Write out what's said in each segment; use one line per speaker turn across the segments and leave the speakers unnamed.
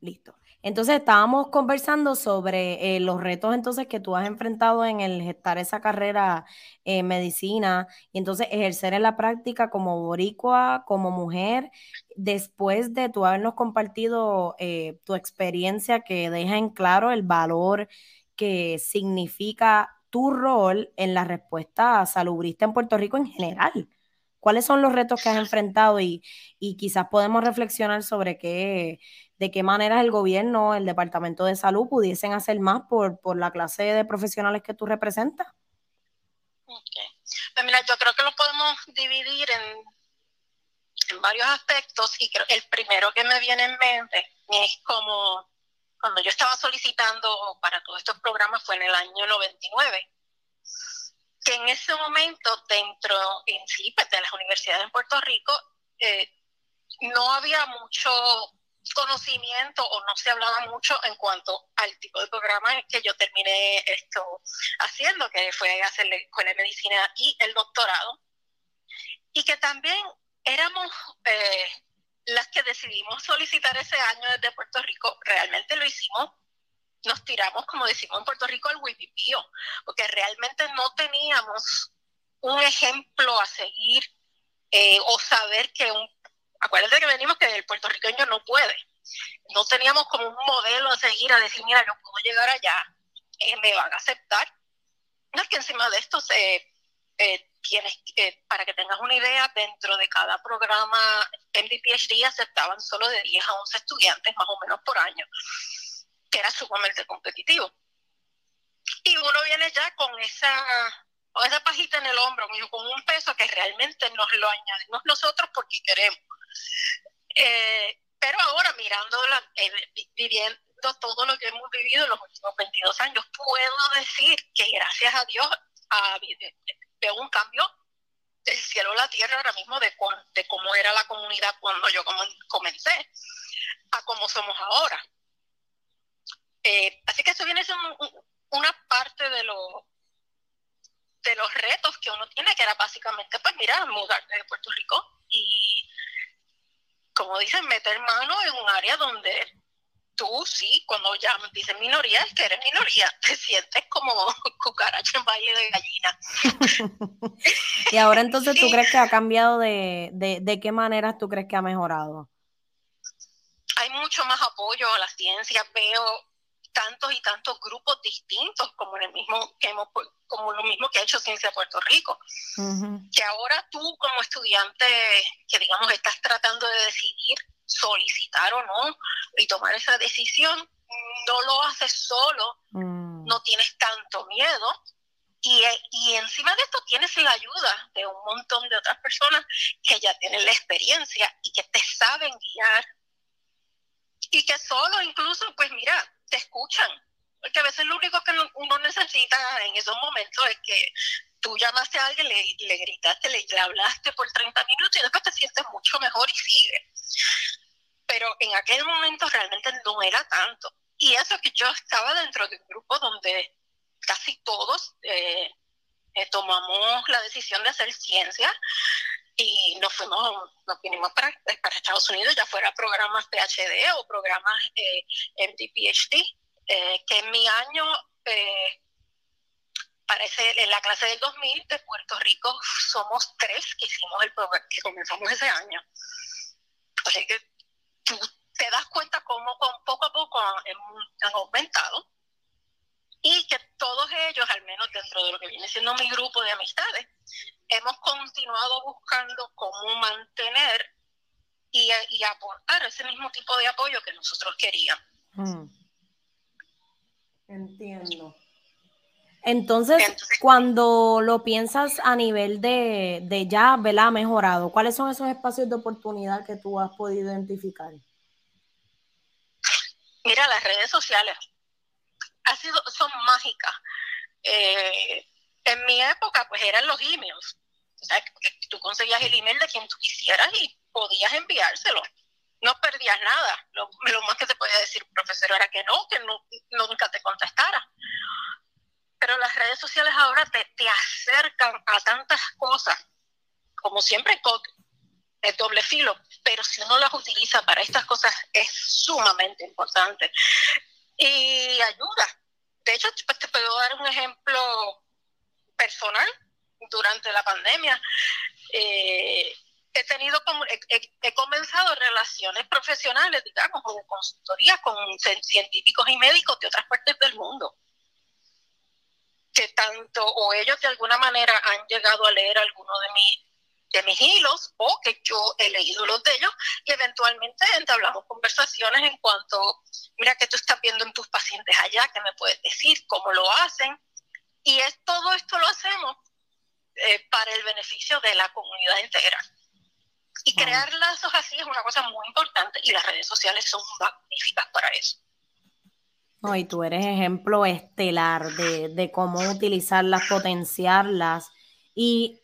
Listo. Entonces estábamos conversando sobre eh, los retos entonces que tú has enfrentado en el gestar esa carrera en medicina y entonces ejercer en la práctica como boricua, como mujer, después de tú habernos compartido eh, tu experiencia que deja en claro el valor que significa tu rol en la respuesta salubrista en Puerto Rico en general. ¿Cuáles son los retos que has enfrentado y, y quizás podemos reflexionar sobre qué de qué manera el gobierno, el Departamento de Salud pudiesen hacer más por, por la clase de profesionales que tú representas?
Pues mira, yo creo que lo podemos dividir en, en varios aspectos y creo, el primero que me viene en mente es como cuando yo estaba solicitando para todos estos programas fue en el año 99 que en ese momento dentro en sí pues, de las universidades en Puerto Rico eh, no había mucho conocimiento o no se hablaba mucho en cuanto al tipo de programa que yo terminé esto haciendo, que fue hacer la escuela de medicina y el doctorado. Y que también éramos eh, las que decidimos solicitar ese año desde Puerto Rico, realmente lo hicimos, nos tiramos, como decimos en Puerto Rico, al wipipío, porque realmente no teníamos un ejemplo a seguir eh, o saber que un acuérdate que venimos que el puertorriqueño no puede. No teníamos como un modelo a seguir a decir, mira, yo puedo llegar allá, eh, me van a aceptar. No es que encima de esto se, eh, tienes, eh, para que tengas una idea, dentro de cada programa MD-PhD aceptaban solo de 10 a 11 estudiantes más o menos por año, que era sumamente competitivo. Y uno viene ya con esa esa pajita en el hombro, con un peso que realmente nos lo añadimos nosotros porque queremos. Eh, pero ahora mirando, eh, viviendo todo lo que hemos vivido en los últimos 22 años, puedo decir que gracias a Dios veo un cambio del cielo a la tierra ahora mismo de, de cómo era la comunidad cuando yo comencé a cómo somos ahora. Eh, así que eso viene a ser una parte de, lo, de los retos que uno tiene, que era básicamente, pues mira, mudarte de Puerto Rico y como dicen, meter mano en un área donde tú sí, cuando ya dicen minoría, es que eres minoría, te sientes como cucaracha en baile de gallina.
y ahora entonces tú crees que ha cambiado de, de, de qué maneras tú crees que ha mejorado?
Hay mucho más apoyo a la ciencia, veo tantos y tantos grupos distintos como el mismo que hemos como lo mismo que ha hecho Ciencia Puerto Rico. Que ahora tú como estudiante que digamos estás tratando de decidir solicitar o no y tomar esa decisión no lo haces solo mm. no tienes tanto miedo. Y, y, encima de esto tienes la ayuda de un montón de otras personas que ya tienen la experiencia y que te saben guiar. Y que solo incluso pues mira te escuchan. Porque a veces lo único que uno necesita en esos momentos es que tú llamaste a alguien, le, le gritaste, le, hablaste por 30 minutos y después te sientes mucho mejor y sigue. Pero en aquel momento realmente no era tanto. Y eso que yo estaba dentro de un grupo donde casi todos eh, eh, tomamos la decisión de hacer ciencia y nos fuimos, nos vinimos para, para Estados Unidos, ya fuera programas PhD o programas eh, MD-PhD, eh, que en mi año, eh, parece, en la clase del 2000 de Puerto Rico, somos tres que hicimos el que comenzamos ese año. Así que tú te das cuenta cómo con poco a poco han, han aumentado y que todos ellos, al menos dentro de lo que viene siendo mi grupo de amistades, hemos continuado buscando cómo mantener y, aportar ese mismo tipo de apoyo que nosotros queríamos.
Mm. Entiendo. Entonces, cuando lo piensas a nivel de, de ya, ¿verdad? Mejorado, ¿cuáles son esos espacios de oportunidad que tú has podido identificar?
Mira, las redes sociales ha sido, son mágicas. Eh, en mi época, pues eran los emails. O sea, tú conseguías el email de quien tú quisieras y podías enviárselo. No perdías nada. Lo, más que te podía decir profesor era que no, que no, nunca te contestara. Pero las redes sociales ahora te, te acercan a tantas cosas, como siempre, es doble filo, pero pero si uno las utiliza para estas cosas es sumamente importante y ayuda. De hecho, pues, te puedo dar un ejemplo personal durante la pandemia. Eh, he tenido como, he, comenzado relaciones profesionales, digamos, de consultoría con científicos y médicos de otras partes del mundo que tanto o ellos de alguna manera han llegado a leer alguno de mis de mis hilos o que yo he leído los de ellos y eventualmente entablamos conversaciones en cuanto, mira que tú estás viendo en tus pacientes allá, que me puedes decir cómo lo hacen. Y es todo esto lo hacemos eh, para el beneficio de la comunidad entera. Y crear lazos así es una cosa muy importante y las redes sociales son magníficas para eso.
No, y tú eres ejemplo estelar de, de cómo utilizarlas, potenciarlas. Y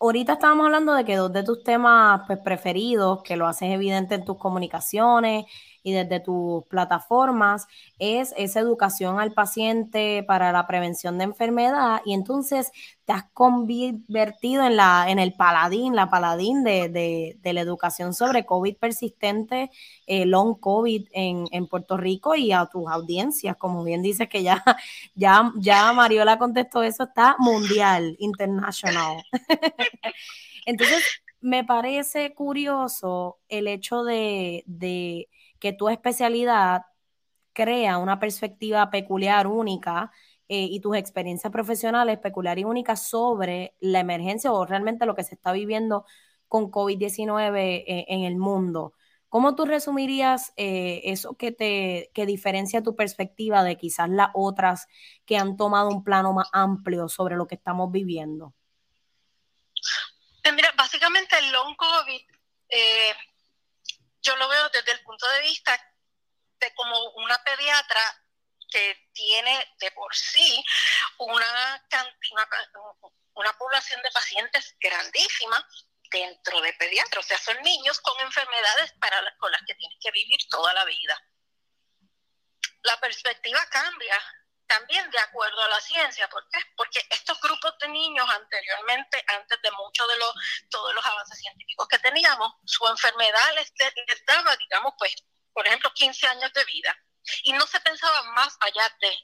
ahorita estábamos hablando de que dos de tus temas pues, preferidos, que lo haces evidente en tus comunicaciones y desde tus plataformas, es esa educación al paciente para la prevención de enfermedad. Y entonces te has convertido en, la, en el paladín, la paladín de, la educación sobre COVID persistente, eh, long COVID en, en, Puerto Rico y a tus audiencias. Como bien dices que ya, ya, ya Mariola contestó eso, está mundial, internacional. entonces, me parece curioso el hecho de, de que tu especialidad crea una perspectiva peculiar, única, eh, y tus experiencias profesionales peculiar y únicas sobre la emergencia o realmente lo que se está viviendo con COVID-19 eh, en el mundo. ¿Cómo tú resumirías eh, eso que te que diferencia tu perspectiva de quizás las otras que han tomado un plano más amplio sobre lo que estamos viviendo?
Mira, básicamente el long COVID, yo lo veo desde el punto de vista de como una pediatra que tiene de por sí una, una, población de pacientes grandísima dentro de pediatras, o sea, son niños con enfermedades para con las que tienen que vivir toda la vida. La perspectiva cambia también de acuerdo a la ciencia. ¿Por qué? Porque estos grupos de niños anteriormente, antes de muchos de los, todos los avances científicos que teníamos, su enfermedad les, les daba, digamos, pues, por ejemplo, 15 años de vida y no se pensaba más allá de.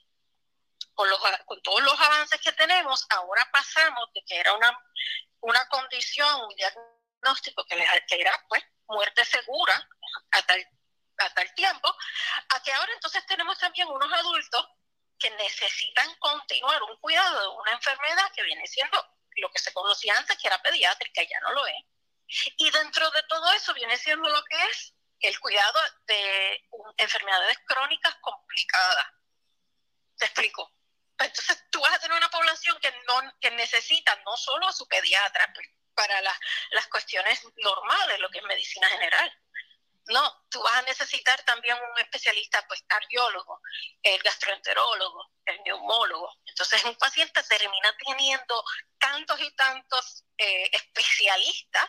Con, los, con todos los avances que tenemos, ahora pasamos de que era una, una condición, un diagnóstico que, les, que era pues muerte segura hasta el, hasta el tiempo, a que ahora entonces tenemos también unos adultos que necesitan continuar un cuidado de una enfermedad que viene siendo lo que se conocía antes, que era pediátrica, ya no lo es. Y dentro de todo eso viene siendo lo que es el cuidado de enfermedades crónicas complicadas. Te explico. Entonces tú vas a tener una población que, no, que necesita no solo a su pediatra pues, para las cuestiones normales, lo que es medicina general. No, tú vas a necesitar también un especialista, pues cardiólogo, el gastroenterólogo, el neumólogo. Entonces un paciente termina teniendo tantos y tantos eh, especialistas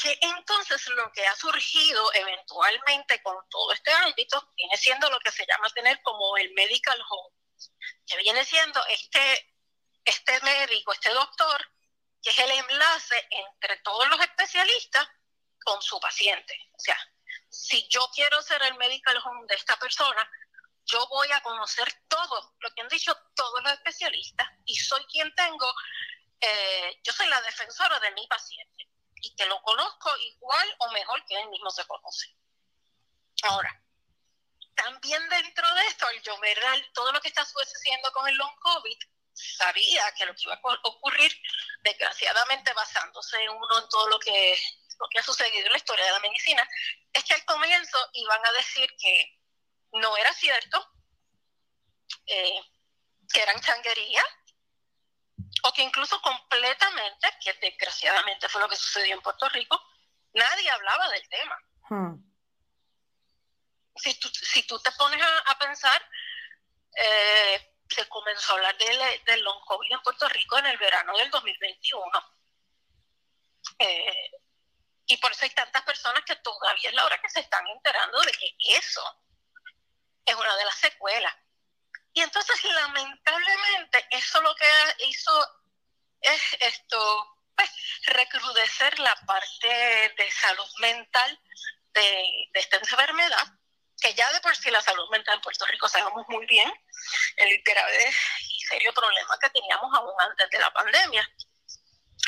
que entonces lo que ha surgido eventualmente con todo este ámbito viene siendo lo que se llama tener como el medical home, que viene siendo este, este médico, este doctor, que es el enlace entre todos los especialistas con su paciente. O sea, si yo quiero ser el medical home de esta persona, yo voy a conocer todo lo que han dicho todos los especialistas y soy quien tengo, eh, yo soy la defensora de mi paciente y que lo conozco igual o mejor que él mismo se conoce. Ahora, también dentro de esto, yo ver todo lo que está sucediendo con el long COVID, sabía que lo que iba a ocurrir, desgraciadamente basándose en uno en todo lo que, lo que ha sucedido en la historia de la medicina, es que al comienzo iban a decir que no era cierto, eh, que eran changuerías, o que incluso completamente, que desgraciadamente fue lo que sucedió en Puerto Rico, nadie hablaba del tema. Hmm. Si, tú, si tú te pones a, pensar, eh, se comenzó a hablar del, long COVID en Puerto Rico en el verano del 2021. Eh, y por eso hay tantas personas que todavía es la hora que se están enterando de que eso es una de las secuelas. Y entonces, lamentablemente, eso lo que hizo es esto, pues, recrudecer la parte de salud mental de, esta enfermedad, que ya de por sí la salud mental en Puerto Rico sabemos muy bien el grave y serio problema que teníamos aún antes de la pandemia.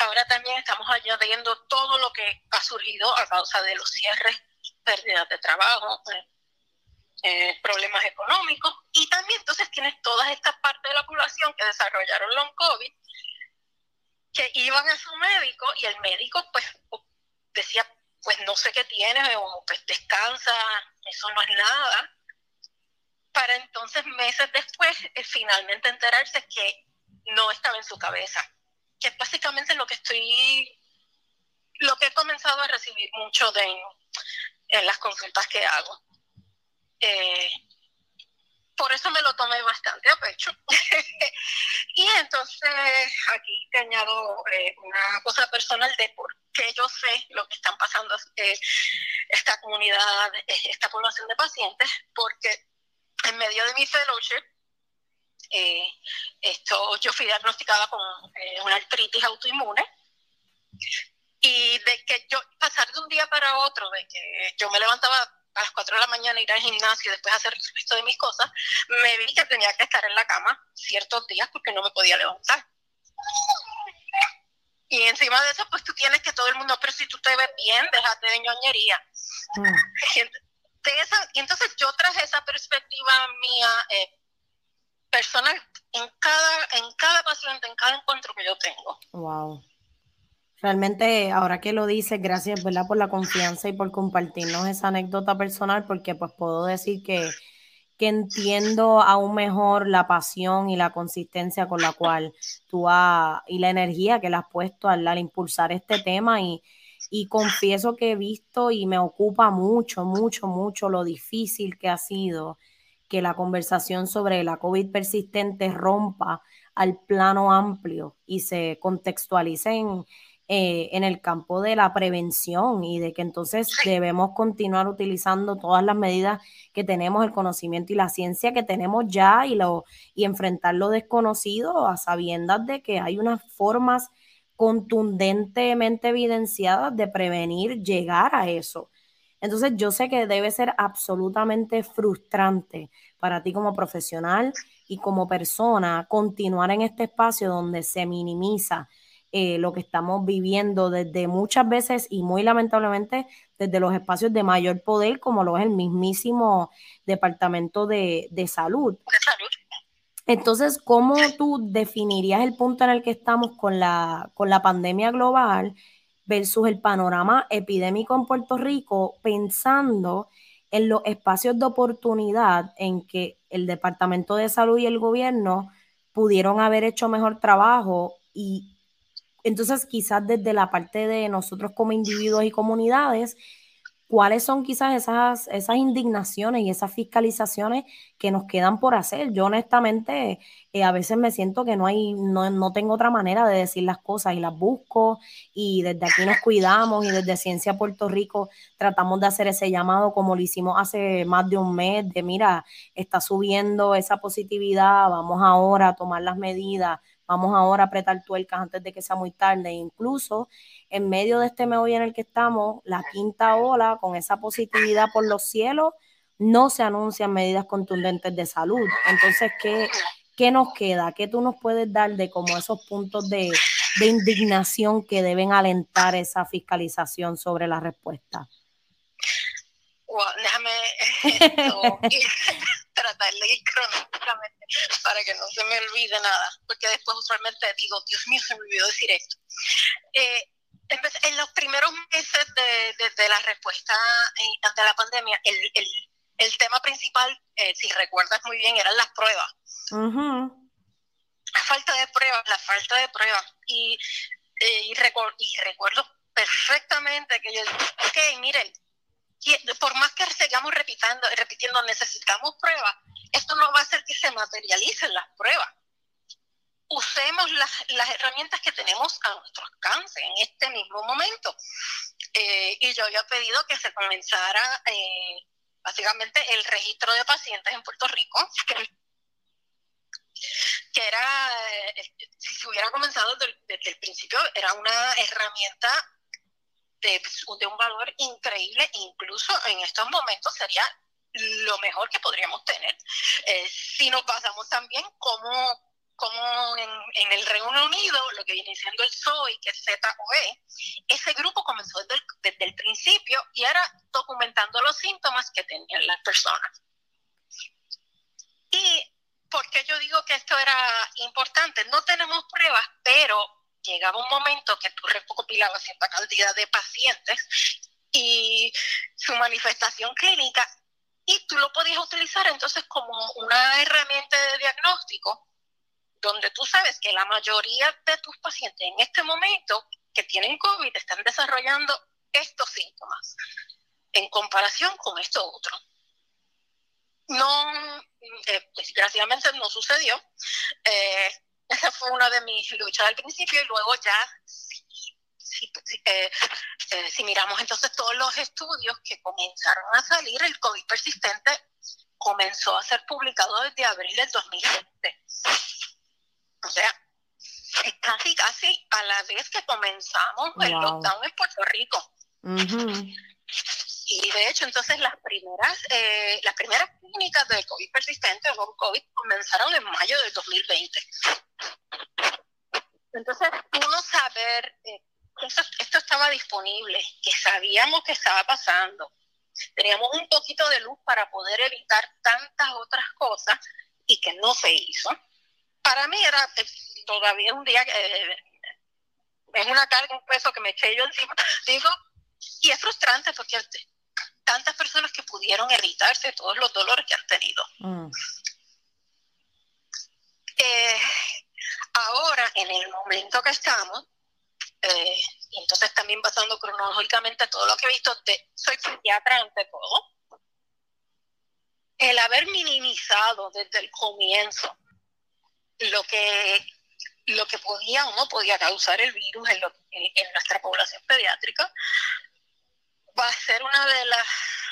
Ahora también estamos añadiendo todo lo que ha surgido a causa de los cierres, pérdidas de trabajo, eh, eh, problemas económicos. Y también entonces tienes todas estas partes de la población que desarrollaron long COVID que iban a su médico y el médico pues decía pues no sé qué tienes o pues descansa, eso no es nada para entonces meses después eh, finalmente enterarse que no estaba en su cabeza que es básicamente lo que estoy lo que he comenzado a recibir mucho de en las consultas que hago eh, por eso me lo tomé bastante a pecho. y entonces aquí te añado eh, una cosa personal de por qué yo sé lo que están pasando eh, esta comunidad, esta población de pacientes, porque en medio de mi fellowship, esto, yo fui diagnosticada con una artritis autoinmune y de que yo pasar de un día para otro, de que yo me levantaba a las 4 de la mañana ir al gimnasio y después hacer el resto de mis cosas, me vi que tenía que estar en la cama ciertos días porque no me podía levantar. Y encima de eso, pues tú tienes que todo el mundo, pero si tú te ves bien, déjate de ñoñería. Mm. Y, entonces yo traje esa perspectiva mía eh, personal en cada, en cada paciente, en cada encuentro que yo tengo.
Wow. Realmente, ahora que lo dices, gracias, ¿verdad? Por la confianza y por compartirnos esa anécdota personal, porque pues puedo decir que, que entiendo aún mejor la pasión y la consistencia con la cual tú has, y la energía que le has puesto al, impulsar este tema y, y confieso que he visto y me ocupa mucho, mucho, mucho lo difícil que ha sido que la conversación sobre la COVID persistente rompa al plano amplio y se contextualice en, eh, en el campo de la prevención y de que entonces debemos continuar utilizando todas las medidas que tenemos, el conocimiento y la ciencia que tenemos ya y, lo, y enfrentar lo desconocido a sabiendas de que hay unas formas contundentemente evidenciadas de prevenir llegar a eso. Entonces yo sé que debe ser absolutamente frustrante para ti como profesional y como persona continuar en este espacio donde se minimiza eh, lo que estamos viviendo desde muchas veces y muy lamentablemente desde los espacios de mayor poder, como lo es el mismísimo Departamento de, Salud. Entonces, ¿cómo tú definirías el punto en el que estamos con la, con la pandemia global versus el panorama epidémico en Puerto Rico, pensando en los espacios de oportunidad en que el Departamento de Salud y el gobierno pudieron haber hecho mejor trabajo y entonces, quizás desde la parte de nosotros como individuos y comunidades, ¿cuáles son quizás esas, esas indignaciones y esas fiscalizaciones que nos quedan por hacer? Yo honestamente eh, a veces me siento que no hay, no, no tengo otra manera de decir las cosas y las busco y desde aquí nos cuidamos y desde Ciencia Puerto Rico tratamos de hacer ese llamado como lo hicimos hace más de un mes, de mira, está subiendo esa positividad, vamos ahora a tomar las medidas vamos ahora a apretar tuercas antes de que sea muy tarde. incluso en medio de este meollo en el que estamos, la quinta ola, con esa positividad por los cielos, no se anuncian medidas contundentes de salud. Entonces, ¿qué, qué nos queda? ¿Qué tú nos puedes dar de como esos puntos de, de indignación que deben alentar esa fiscalización sobre la respuesta?
déjame tratar de ir cronológicamente para que no se me olvide nada, porque después usualmente digo, Dios mío, se me olvidó decir esto. Eh, en los primeros meses de, la respuesta eh, ante la pandemia, el, el, el tema principal, eh, si recuerdas muy bien, eran las pruebas. La falta de pruebas, la falta de pruebas. Y, y, y recuerdo perfectamente que yo dije, ok, miren, por más que sigamos repitiendo, repitiendo, necesitamos pruebas, esto no va a hacer que se materialicen las pruebas. Usemos las, las herramientas que tenemos a nuestro alcance en este mismo momento. Eh, y yo había pedido que se comenzara eh, básicamente el registro de pacientes en Puerto Rico, que era, eh, si se hubiera comenzado desde, el principio, era una herramienta de, de, un valor increíble, incluso en estos momentos sería lo mejor que podríamos tener. Eh, si nos basamos también como como en, el Reino Unido, lo que viene siendo el SOE, que es ZOE, ese grupo comenzó desde el, desde el principio y era documentando los síntomas que tenían las personas. Y ¿por qué yo digo que esto era importante? No tenemos pruebas, pero llegaba un momento que tú recopilabas cierta cantidad de pacientes y su manifestación clínica y tú lo podías utilizar entonces como una herramienta de diagnóstico donde tú sabes que la mayoría de tus pacientes en este momento que tienen COVID están desarrollando estos síntomas en comparación con esto otro. No, eh, desgraciadamente no sucedió. Eh, esa fue una de mis luchas al principio y luego ya, eh, si miramos entonces todos los estudios que comenzaron a salir, el COVID persistente comenzó a ser publicado desde abril del 2020 o sea, es casi, casi a la vez que comenzamos el lockdown en Puerto Rico. Y de hecho, entonces las primeras, eh, las primeras clínicas de COVID persistente o COVID comenzaron en mayo del 2020. Entonces, uno saber eh, que esto, esto estaba disponible, que sabíamos que estaba pasando, teníamos un poquito de luz para poder evitar tantas otras cosas y que no se hizo para mí era eh, todavía un día que eh, es una carga, un peso que me eché yo encima. Digo, y es frustrante porque tantas personas que pudieron evitarse todos los dolores que han tenido. Mm. Eh, ahora, en el momento que estamos, y entonces también pasando cronológicamente todo lo que he visto, soy psiquiatra ante todo, el haber minimizado desde el comienzo lo que, lo que podía o no podía causar el virus en, en, nuestra población pediátrica va a ser una de las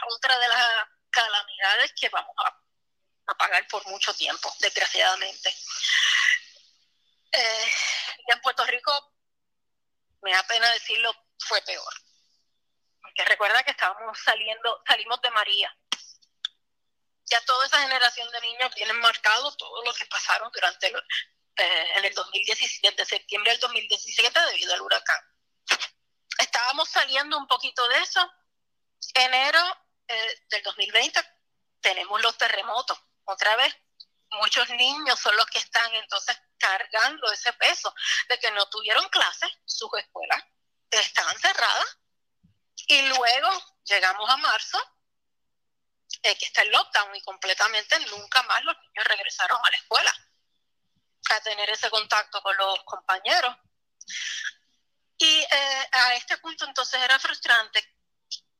otra de las calamidades que vamos a, pagar por mucho tiempo, desgraciadamente. Eh, en Puerto Rico, me da pena decirlo, fue peor. Porque recuerda que estábamos saliendo, salimos de María ya toda esa generación de niños tienen marcado todo lo que pasaron durante el, eh, en el 2017, de septiembre del 2017 debido al huracán. Estábamos saliendo un poquito de eso. Enero eh, del 2020 tenemos los terremotos. Otra vez, muchos niños son los que están entonces cargando ese peso de que no tuvieron clases, sus escuelas estaban cerradas. Y luego llegamos a marzo eh, que está el lockdown y completamente nunca más los niños regresaron a la escuela a tener ese contacto con los compañeros. Y eh, a este punto entonces era frustrante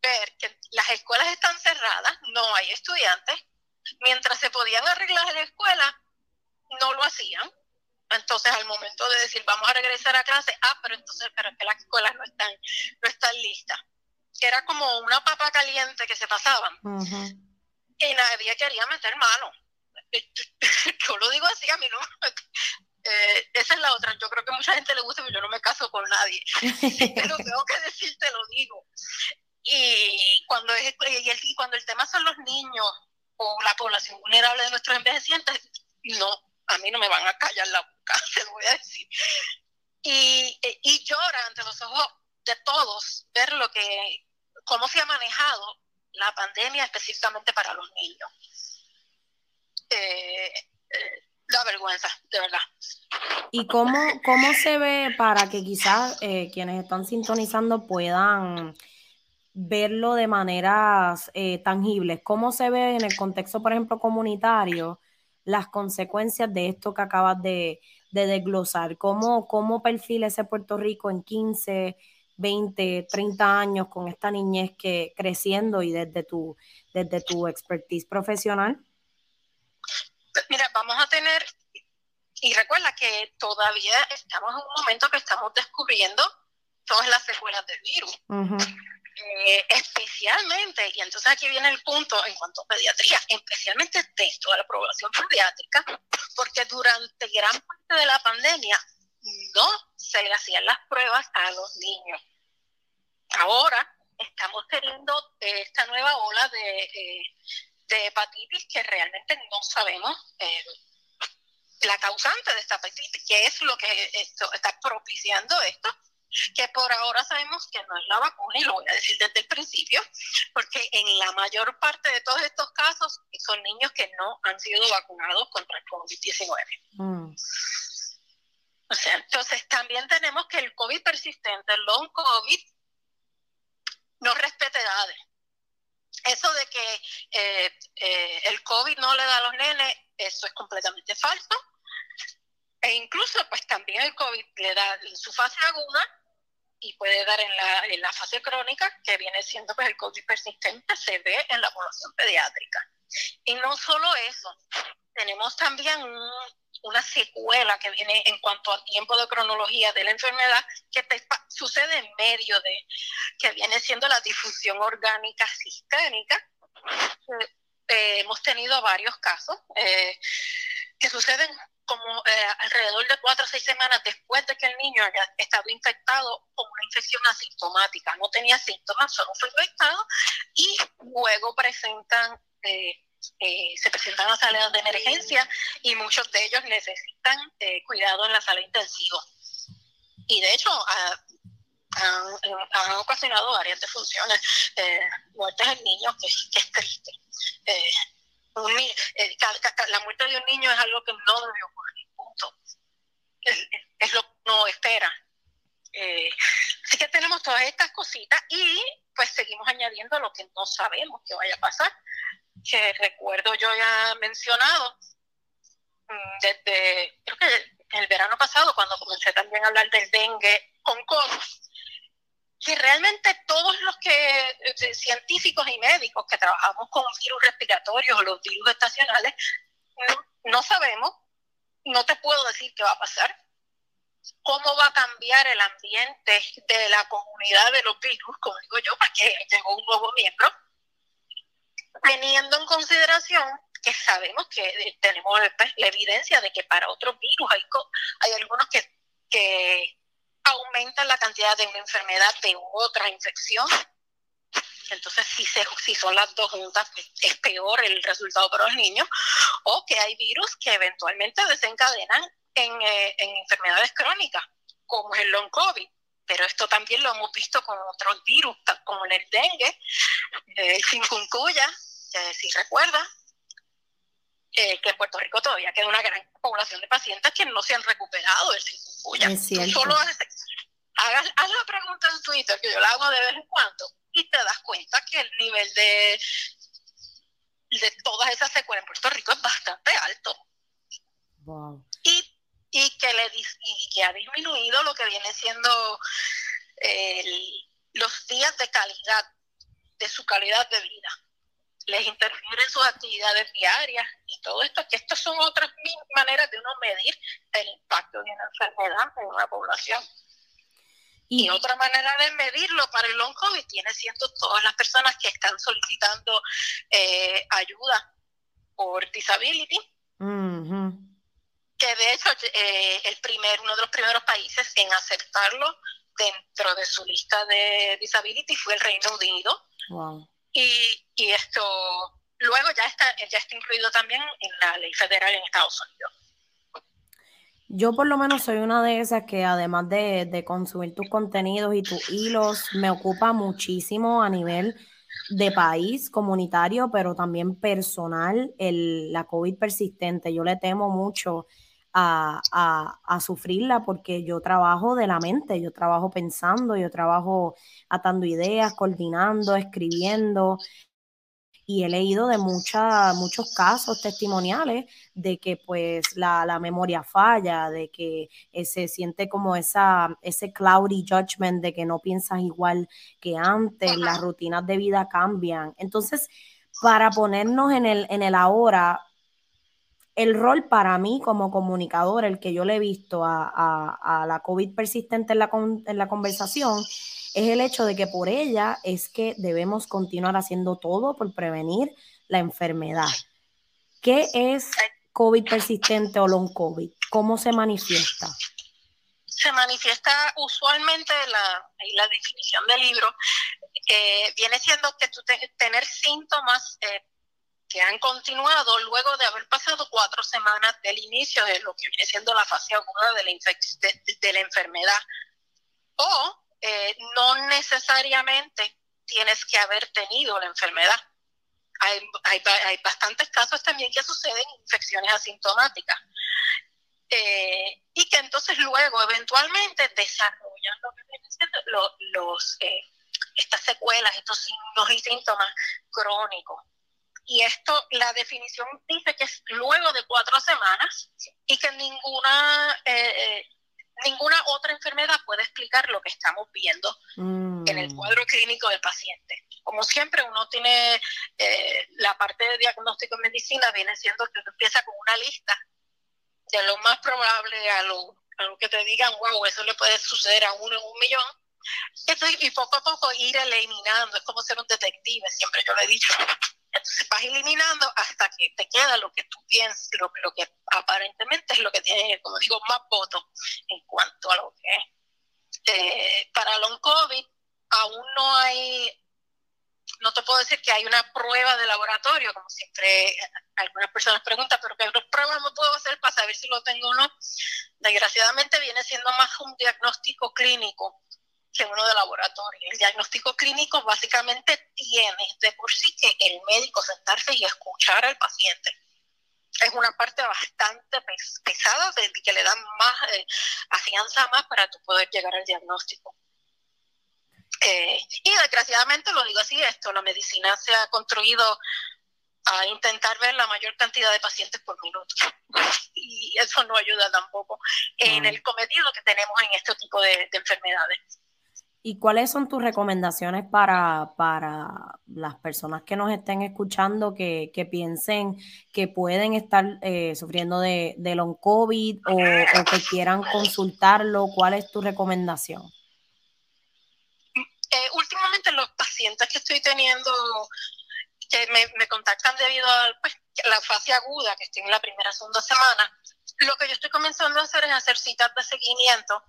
ver que las escuelas están cerradas, no hay estudiantes, mientras se podían arreglar la escuela, no lo hacían. Entonces, al momento de decir vamos a regresar a clase, ah, pero entonces, pero es que las escuelas no están, no están listas. Era como una papa caliente que se pasaban y nadie quería meter mano. Yo lo digo así, a mí no. Eh, esa es la otra. Yo creo que a mucha gente le gusta, pero yo no me caso con nadie. pero tengo que decir, te lo digo. Y cuando, es, y, el, cuando el tema son los niños o la población vulnerable de nuestros envejecientes, no, a mí no me van a callar la boca, te lo voy a decir. Y, y llora ante los ojos de todos ver lo que, cómo se ha manejado la pandemia específicamente para los niños. Eh, eh, vergüenza, de verdad.
¿Y cómo, cómo se ve para que quizás eh, quienes están sintonizando puedan verlo de maneras tangibles? ¿Cómo se ve en el contexto, por ejemplo, comunitario, las consecuencias de esto que acabas de, de desglosar? ¿Cómo, ¿Cómo perfila ese Puerto Rico en 15, 20, 30 años con esta niñez que creciendo y desde tu, desde tu expertise profesional?
Mira, vamos a tener, y recuerda que todavía estamos en un momento que estamos descubriendo todas las secuelas del virus. Eh, especialmente, y entonces aquí viene el punto en cuanto a pediatría, especialmente de toda la población pediátrica, porque durante gran parte de la pandemia no se le hacían las pruebas a los niños. Ahora estamos teniendo esta nueva ola de, eh, de hepatitis que realmente no sabemos eh, la causante de esta hepatitis, que es lo que esto, está propiciando esto, que por ahora sabemos que no es la vacuna, y lo voy a decir desde el principio, porque en la mayor parte de todos estos casos son niños que no han sido vacunados contra el COVID-19. Mm. O sea, entonces también tenemos que el COVID persistente, el long COVID, no respeta edades. Eso de que eh, eh, el COVID no le da a los nenes, eso es completamente falso. E incluso, pues también el COVID le da en su fase aguda y puede dar en la, en la fase crónica, que viene siendo pues el COVID persistente, se ve en la población pediátrica. Y no solo eso, tenemos también una secuela que viene en cuanto a tiempo de cronología de la enfermedad que sucede en medio de, que viene siendo la difusión orgánica sistémica. Eh, hemos tenido varios casos eh, que suceden como eh, alrededor de cuatro o seis semanas después de que el niño haya estado infectado con una infección asintomática. No tenía síntomas, solo fue infectado y luego presentan, eh, eh, se presentan a salas de emergencia y muchos de ellos necesitan cuidado en la sala intensiva. Y de hecho, han, ocasionado varias defunciones, muertes en niños, que, es triste. Eh, la muerte de un niño es algo que no debe ocurrir, punto. Es, lo que uno espera. Eh, así que tenemos todas estas cositas y pues seguimos añadiendo lo que no sabemos que vaya a pasar, que recuerdo yo ya mencionado mm, desde, creo que el verano pasado, cuando comencé también a hablar del dengue con COVID, que realmente todos los que eh, científicos y médicos que trabajamos con virus respiratorios o los virus estacionales, no, sabemos, no te puedo decir qué va a pasar, cómo va a cambiar el ambiente de la comunidad de los virus, como digo yo, porque llegó un nuevo miembro, teniendo en consideración que sabemos que eh, tenemos la evidencia de que para otros virus hay, hay algunos que, que aumentan la cantidad de una enfermedad de otra infección. Entonces, si, se, si son las dos juntas, pues, es peor el resultado para los niños. O que hay virus que eventualmente desencadenan en, eh, enfermedades crónicas, como el long COVID. Pero esto también lo hemos visto con otros virus, como el dengue, el chikungunya, si recuerda, eh, que en Puerto Rico todavía queda una gran población de pacientes que no se han recuperado del chikungunya. solo haz, la pregunta en Twitter, que yo la hago de vez en cuando, y te das cuenta que el nivel de, de todas esas secuelas en Puerto Rico es bastante alto. Y, y, que le, y que ha disminuido lo que viene siendo los días de calidad, de su calidad de vida les interfiere en sus actividades diarias y todo esto, que estas son otras maneras de uno medir el impacto de una enfermedad en una población. Y, otra manera de medirlo para el long COVID tiene siendo todas las personas que están solicitando eh, ayuda por disability, que de hecho eh, el primer, uno de los primeros países en aceptarlo dentro de su lista de disability fue el Reino Unido. Wow y, y esto luego ya está, ya está incluido también en la ley federal en Estados Unidos.
Yo por lo menos soy una de esas que además de, de, consumir tus contenidos y tus hilos, me ocupa muchísimo a nivel de país comunitario, pero también personal, el, la COVID persistente. Yo le temo mucho a, sufrirla porque yo trabajo de la mente, yo trabajo pensando, yo trabajo atando ideas, coordinando, escribiendo. Y he leído de mucha, muchos casos testimoniales de que pues la, memoria falla, de que eh, se siente como esa, ese cloudy judgment de que no piensas igual que antes, las rutinas de vida cambian. Entonces, para ponernos en el, en el ahora, el rol para mí como comunicador, el que yo le he visto a, la COVID persistente en la, en la conversación, es el hecho de que por ella es que debemos continuar haciendo todo por prevenir la enfermedad. ¿Qué es COVID persistente o long COVID? ¿Cómo se manifiesta?
Se manifiesta usualmente la, la definición del libro, eh, viene siendo que tú tener síntomas eh, que han continuado luego de haber pasado cuatro semanas del inicio de lo que viene siendo la fase aguda de la, de, la enfermedad. O eh, no necesariamente tienes que haber tenido la enfermedad. Hay, hay, hay bastantes casos también que suceden infecciones asintomáticas. Eh, y que entonces luego eventualmente desarrollan lo que vienen siendo los, eh, estas secuelas, estos signos y síntomas crónicos. Y esto, la definición dice que es luego de cuatro semanas y que ninguna, eh, eh, ninguna otra enfermedad puede explicar lo que estamos viendo en el mm. cuadro clínico del paciente. Como siempre, uno tiene eh, la parte de diagnóstico en medicina, viene siendo que uno empieza con una lista de lo más probable a lo, a lo que te digan, wow, eso le puede suceder a uno en un millón. y poco a poco ir eliminando, es como ser un detective, siempre yo lo he dicho entonces vas eliminando hasta que te queda lo que tú piensas, lo, lo que aparentemente es lo que tiene, como digo, más votos en cuanto a lo que es. Eh, para long COVID aún no hay, no te puedo decir que hay una prueba de laboratorio, como siempre algunas personas preguntan, pero ¿qué pruebas no puedo hacer para saber si lo tengo o no? Desgraciadamente viene siendo más un diagnóstico clínico uno de laboratorio. El diagnóstico clínico básicamente tiene de por sí que el médico sentarse y escuchar al paciente. Es una parte bastante pesada de que le dan más, eh, afianza más para tú poder llegar al diagnóstico. Eh, y desgraciadamente lo digo así, esto, la medicina se ha construido a intentar ver la mayor cantidad de pacientes por minuto. Y eso no ayuda tampoco en el cometido que tenemos en este tipo de enfermedades.
¿Y cuáles son tus recomendaciones para, para las personas que nos estén escuchando que, que piensen que pueden estar eh, sufriendo de, de long COVID o, que quieran consultarlo? ¿Cuál es tu recomendación?
Eh, últimamente los pacientes que estoy teniendo que me, contactan debido a pues, la fase aguda, que estoy en la primera, segunda semana, lo que yo estoy comenzando a hacer es hacer citas de seguimiento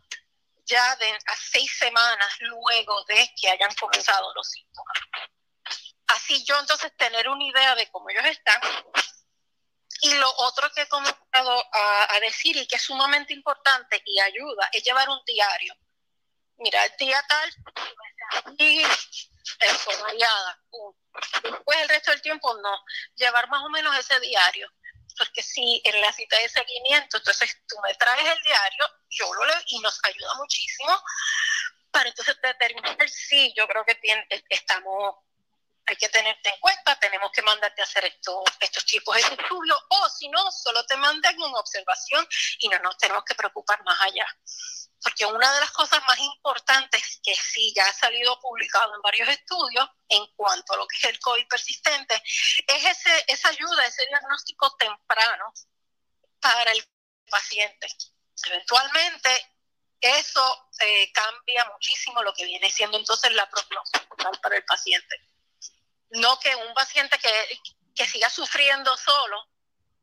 ya de a seis semanas luego de que hayan comenzado los síntomas. Así yo entonces tener una idea de cómo ellos están. Y lo otro que he comenzado a, decir y que es sumamente importante y ayuda es llevar un diario. Mira, el día tal, y variada. Después el resto del tiempo no. Llevar más o menos ese diario porque si en la cita de seguimiento, entonces tú me traes el diario, yo lo leo y nos ayuda muchísimo para entonces determinar si yo creo que estamos, hay que tenerte en cuenta, tenemos que mandarte a hacer estos, estos tipos de estudios, o si no, solo te mandan una observación y no nos tenemos que preocupar más allá porque una de las cosas más importantes que sí ya ha salido publicado en varios estudios en cuanto a lo que es el COVID persistente es ese, esa ayuda, ese diagnóstico temprano para el paciente. Eventualmente eso eh, cambia muchísimo lo que viene siendo entonces la prognosis para el paciente. No que un paciente que, que siga sufriendo solo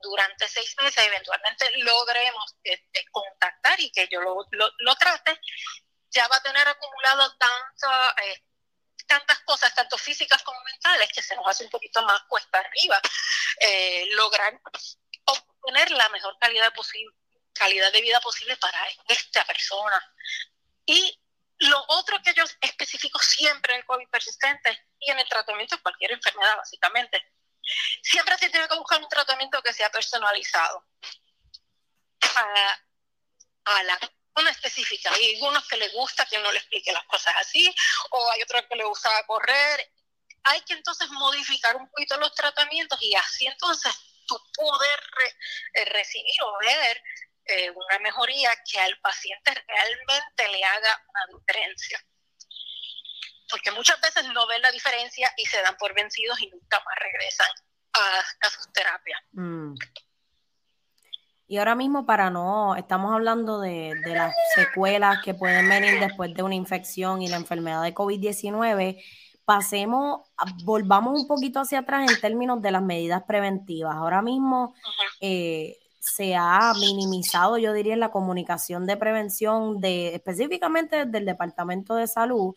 durante seis meses eventualmente logremos este, contactar y que yo lo, lo, trate, ya va a tener acumulado tanto, eh, tantas cosas, tanto físicas como mentales, que se nos hace un poquito más cuesta arriba eh, lograr obtener la mejor calidad, posible, calidad de vida posible para esta persona. Y lo otro que yo especifico siempre en el COVID persistente y en el tratamiento de cualquier enfermedad, básicamente, Siempre se tiene que buscar un tratamiento que sea personalizado a, la persona específica. Hay algunos que les gusta que uno le explique las cosas así, o hay otros que le gusta correr. Hay que entonces modificar un poquito los tratamientos y así entonces tú poder eh, recibir o ver eh, una mejoría que al paciente realmente le haga una diferencia porque muchas veces no ven la diferencia y se dan por vencidos y nunca más regresan a, sus terapias. Mm.
Y ahora mismo para no, estamos hablando de, de, las secuelas que pueden venir después de una infección y la enfermedad de COVID-19, pasemos, volvamos un poquito hacia atrás en términos de las medidas preventivas. Ahora mismo eh, se ha minimizado, yo diría, la comunicación de prevención de específicamente del Departamento de Salud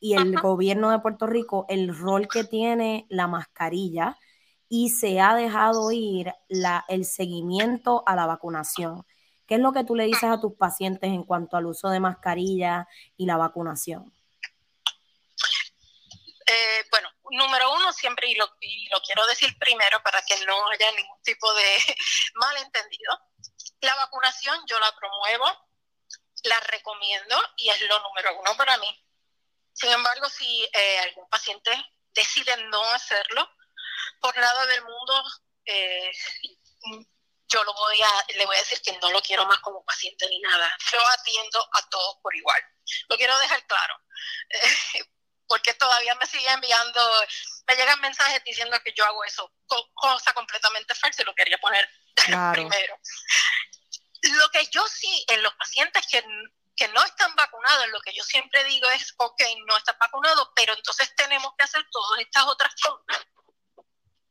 y el gobierno de Puerto Rico, el rol que tiene la mascarilla y se ha dejado ir la, el seguimiento a la vacunación. ¿Qué es lo que tú le dices a tus pacientes en cuanto al uso de mascarilla y la vacunación?
Eh, bueno, número uno, siempre, y lo, lo quiero decir primero para que no haya ningún tipo de malentendido, la vacunación yo la promuevo, la recomiendo y es lo número uno para mí. Sin embargo, si eh, algún paciente decide no hacerlo, por nada del mundo, eh, yo lo voy a, le voy a decir que no lo quiero más como paciente ni nada. Yo atiendo a todos por igual. Lo quiero dejar claro. porque todavía me sigue enviando, me llegan mensajes diciendo que yo hago eso, cosa completamente falsa y lo quería poner primero. Lo que yo sí, en los pacientes que, que no están vacunados, lo que yo siempre digo es, ok, no estás vacunado, pero entonces tenemos que hacer todas estas otras cosas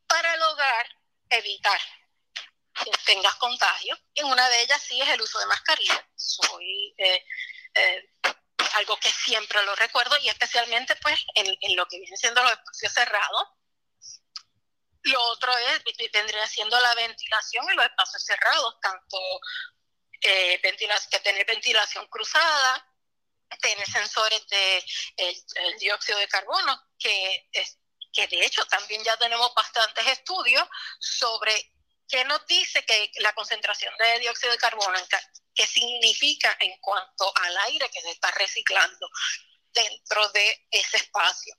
para lograr evitar que tengas contagio. Y una de ellas sí es el uso de mascarilla. Soy eh, eh, algo que siempre lo recuerdo y especialmente pues en, lo que viene siendo los espacios cerrados. Lo otro es, vendría siendo la ventilación en los espacios cerrados, tanto eh, que tener ventilación cruzada, tener sensores de dióxido de carbono, que, que de hecho también ya tenemos bastantes estudios sobre qué nos dice que la concentración de dióxido de carbono qué significa en cuanto al aire que se está reciclando dentro de ese espacio.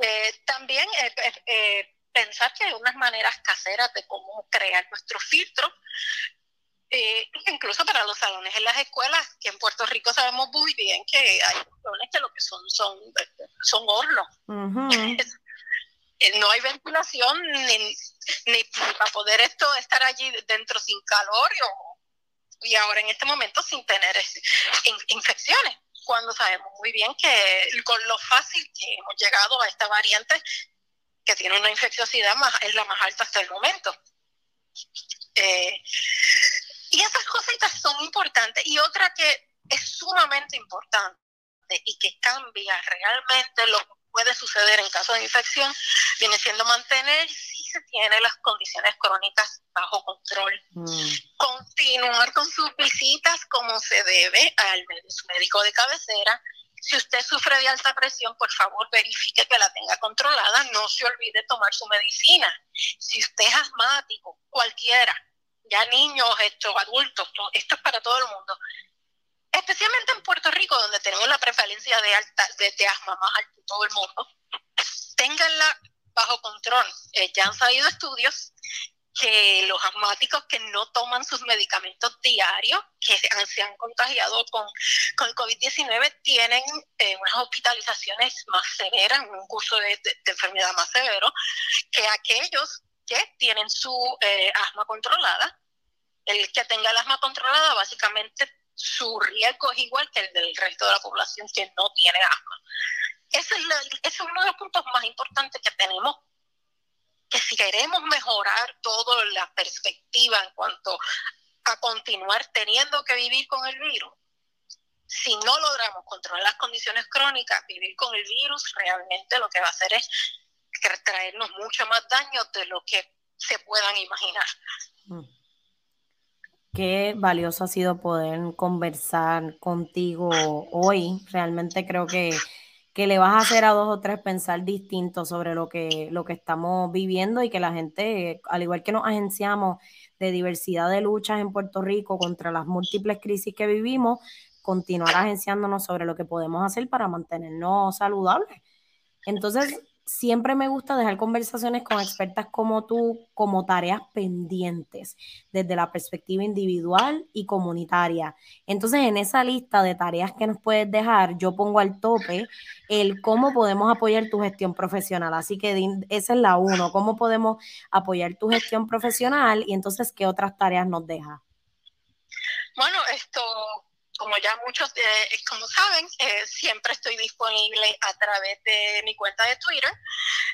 Eh, también eh, eh, pensar que hay unas maneras caseras de cómo crear nuestro filtro, incluso para los salones en las escuelas, que en Puerto Rico sabemos muy bien que hay salones que lo que son son, son hornos. no hay ventilación ni, ni, para poder esto estar allí dentro sin calor y ahora en este momento sin tener infecciones, cuando sabemos muy bien que con lo fácil que hemos llegado a esta variante que tiene una infecciosidad más, es la más alta hasta el momento. Eh, y esas cositas son importantes. Y otra que es sumamente importante y que cambia realmente lo que puede suceder en caso de infección, viene siendo mantener se tiene las condiciones crónicas bajo control. Mm. Continuar con sus visitas como se debe al su médico de cabecera. Si usted sufre de alta presión, por favor verifique que la tenga controlada. No se olvide tomar su medicina. Si usted es asmático, cualquiera, ya niños, esto, adultos, esto es para todo el mundo. Especialmente en Puerto Rico, donde tenemos la prevalencia de, alta, de, de asma más alta en todo el mundo, ténganla bajo control. Eh, ya han salido estudios que los asmáticos que no toman sus medicamentos diarios, que se han, contagiado con, con el COVID-19, tienen eh, unas hospitalizaciones más severas, un curso de, enfermedad más severo, que aquellos que tienen su eh, asma controlada. El que tenga el asma controlada, básicamente su riesgo es igual que el del resto de la población que no tiene asma. Ese es, uno de los puntos más importantes que tenemos, que si queremos mejorar toda la perspectiva en cuanto a continuar teniendo que vivir con el virus, si no logramos controlar las condiciones crónicas, vivir con el virus realmente lo que va a hacer es traernos mucho más daño de lo que se puedan imaginar. Mm.
Qué valioso ha sido poder conversar contigo hoy. Realmente creo que que le vas a hacer a dos o tres pensar distinto sobre lo que, lo que estamos viviendo y que la gente, al igual que nos agenciamos de diversidad de luchas en Puerto Rico contra las múltiples crisis que vivimos, continuar agenciándonos sobre lo que podemos hacer para mantenernos saludables. Entonces, siempre me gusta dejar conversaciones con expertas como tú, como tareas pendientes, desde la perspectiva individual y comunitaria. Entonces, en esa lista de tareas que nos puedes dejar, yo pongo al tope el cómo podemos apoyar tu gestión profesional. Así que esa es la uno, cómo podemos apoyar tu gestión profesional y entonces, ¿qué otras tareas nos deja?
Bueno, esto como ya muchos eh, como saben, eh, siempre estoy disponible a través de mi cuenta de Twitter.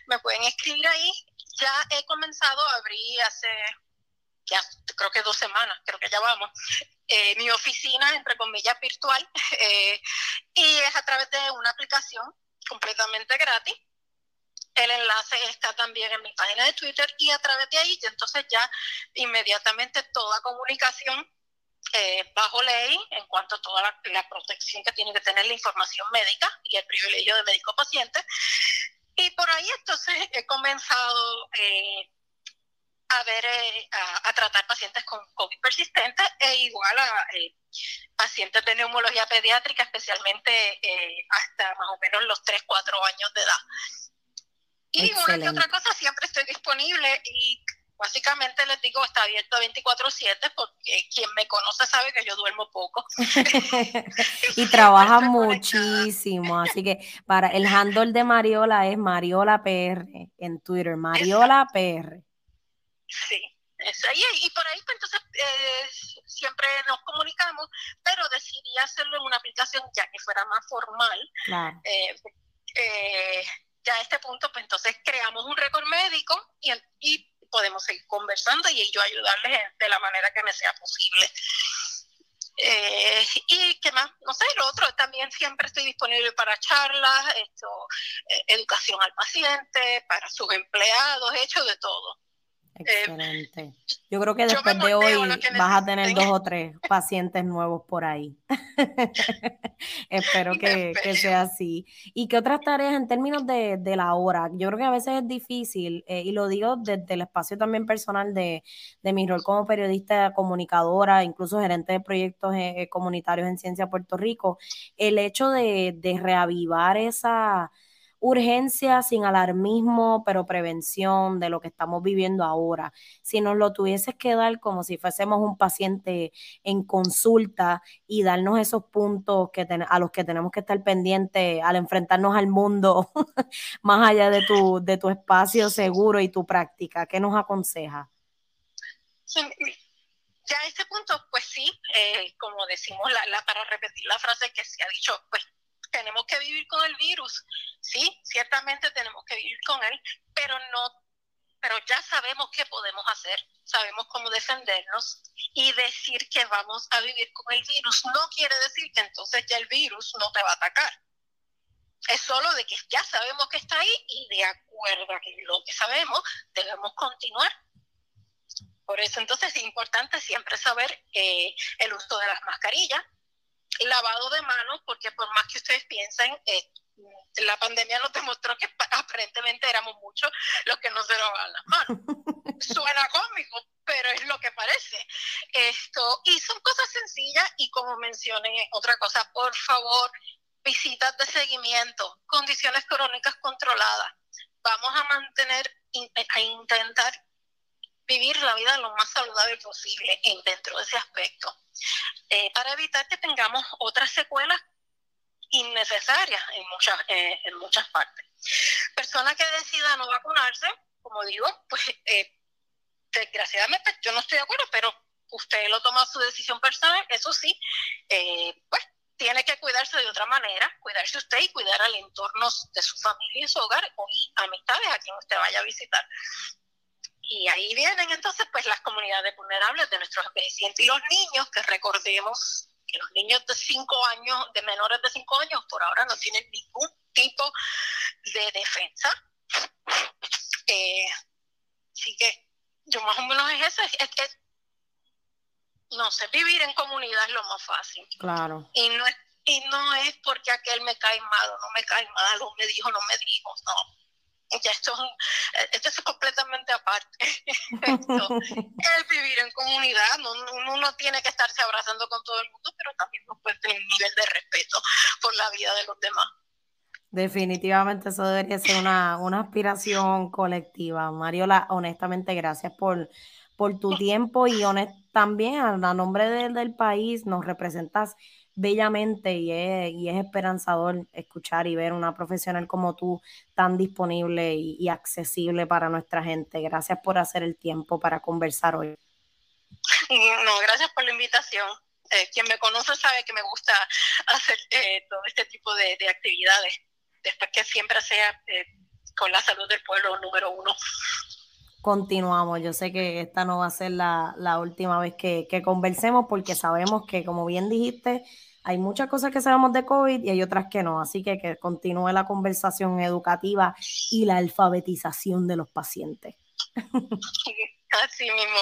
Me pueden escribir ahí. Ya he comenzado, abrí hace, ya creo que dos semanas, creo que ya vamos, eh, mi oficina, entre comillas, virtual. y es a través de una aplicación completamente gratis. El enlace está también en mi página de Twitter y a través de ahí, entonces ya inmediatamente toda comunicación eh, bajo ley en cuanto a toda la, protección que tiene que tener la información médica y el privilegio de médico-paciente. Y por ahí entonces he comenzado eh, a ver, eh, a, tratar pacientes con COVID persistente e igual a pacientes de neumología pediátrica, especialmente hasta más o menos los 3, 4 años de edad. Y una y otra cosa, siempre estoy disponible y Básicamente les digo, está abierto 24/7 porque quien me conoce sabe que yo duermo poco.
y trabaja muchísimo, así que para el handle de Mariola es Mariola PR en Twitter, Mariola PR.
Sí, eso. Y, y por ahí pues, entonces eh, siempre nos comunicamos, pero decidí hacerlo en una aplicación ya que fuera más formal. Claro. Eh, eh, ya a este punto, pues entonces creamos un récord médico y, y podemos seguir conversando y yo ayudarles de la manera que me sea posible. Eh, y qué más, no sé, lo otro, también siempre estoy disponible para charlas, esto, eh, educación al paciente, para sus empleados, hecho de todo.
Excelente. Yo creo que después de hoy vas a tener dos o tres pacientes nuevos por ahí. Espero que, sea así. ¿Y qué otras tareas en términos de, la hora? Yo creo que a veces es difícil, eh, y lo digo desde el espacio también personal de, mi rol como periodista, comunicadora, incluso gerente de proyectos eh, eh, comunitarios en Ciencia Puerto Rico, el hecho de, de reavivar esa urgencia sin alarmismo, pero prevención de lo que estamos viviendo ahora. Si nos lo tuvieses que dar como si fuésemos un paciente en consulta y darnos esos puntos que a los que tenemos que estar pendientes al enfrentarnos al mundo más allá de tu, de tu espacio seguro y tu práctica, ¿qué nos aconseja?
ya a este punto, pues sí, eh, como decimos, la, para repetir la frase que se ha dicho, pues tenemos que vivir con el virus, sí, ciertamente tenemos que vivir con él, pero no, pero ya sabemos qué podemos hacer, sabemos cómo defendernos y decir que vamos a vivir con el virus no quiere decir que entonces ya el virus no te va a atacar. Es solo de que ya sabemos que está ahí y de acuerdo a lo que sabemos, debemos continuar por eso entonces es importante siempre saber eh, el uso de las mascarillas, lavado de manos, porque por más que ustedes piensen, eh, la pandemia nos demostró que aparentemente éramos muchos los que no se lavaban las manos. Suena cómico, pero es lo que parece. Esto, y son cosas sencillas y como mencioné otra cosa, por favor, visitas de seguimiento, condiciones crónicas controladas. Vamos a mantener, a intentar vivir la vida lo más saludable posible dentro de ese aspecto, eh, para evitar que tengamos otras secuelas innecesarias en muchas, eh, en muchas partes. Persona que decida no vacunarse, como digo, pues eh, desgraciadamente yo no estoy de acuerdo, pero usted lo toma su decisión personal, eso sí, pues tiene que cuidarse de otra manera, cuidarse usted y cuidar al entorno de su familia y su hogar y amistades a quien usted vaya a visitar. Y ahí vienen entonces pues las comunidades vulnerables de nuestros envejecientes y los niños, que recordemos que los niños de 5 años, de menores de 5 años, por ahora no tienen ningún tipo de defensa. Eh, así que yo más o menos es eso, es, que no sé, vivir en comunidad es lo más fácil.
Claro.
Y no es, y no es porque aquel me cae mal o no me cae mal o me dijo, no me dijo, no ya esto es, esto es completamente aparte. el vivir en comunidad, uno no tiene que estarse abrazando con todo el mundo, pero también no puede tener un nivel de respeto por la vida de los demás.
Definitivamente eso debería ser una, una aspiración colectiva. Mariola, honestamente, gracias por, por tu tiempo y también a, nombre del país nos representas bellamente y es, y es esperanzador escuchar y ver una profesional como tú tan disponible y, accesible para nuestra gente. Gracias por hacer el tiempo para conversar hoy.
No, gracias por la invitación. Eh, quien me conoce sabe que me gusta hacer eh, todo este tipo de, actividades, después que siempre sea eh, con la salud del pueblo número uno
continuamos. Yo sé que esta no va a ser la, última vez que, conversemos porque sabemos que, como bien dijiste, hay muchas cosas que sabemos de COVID y hay otras que no. Así que que continúe la conversación educativa y la alfabetización de los pacientes.
Así mismo.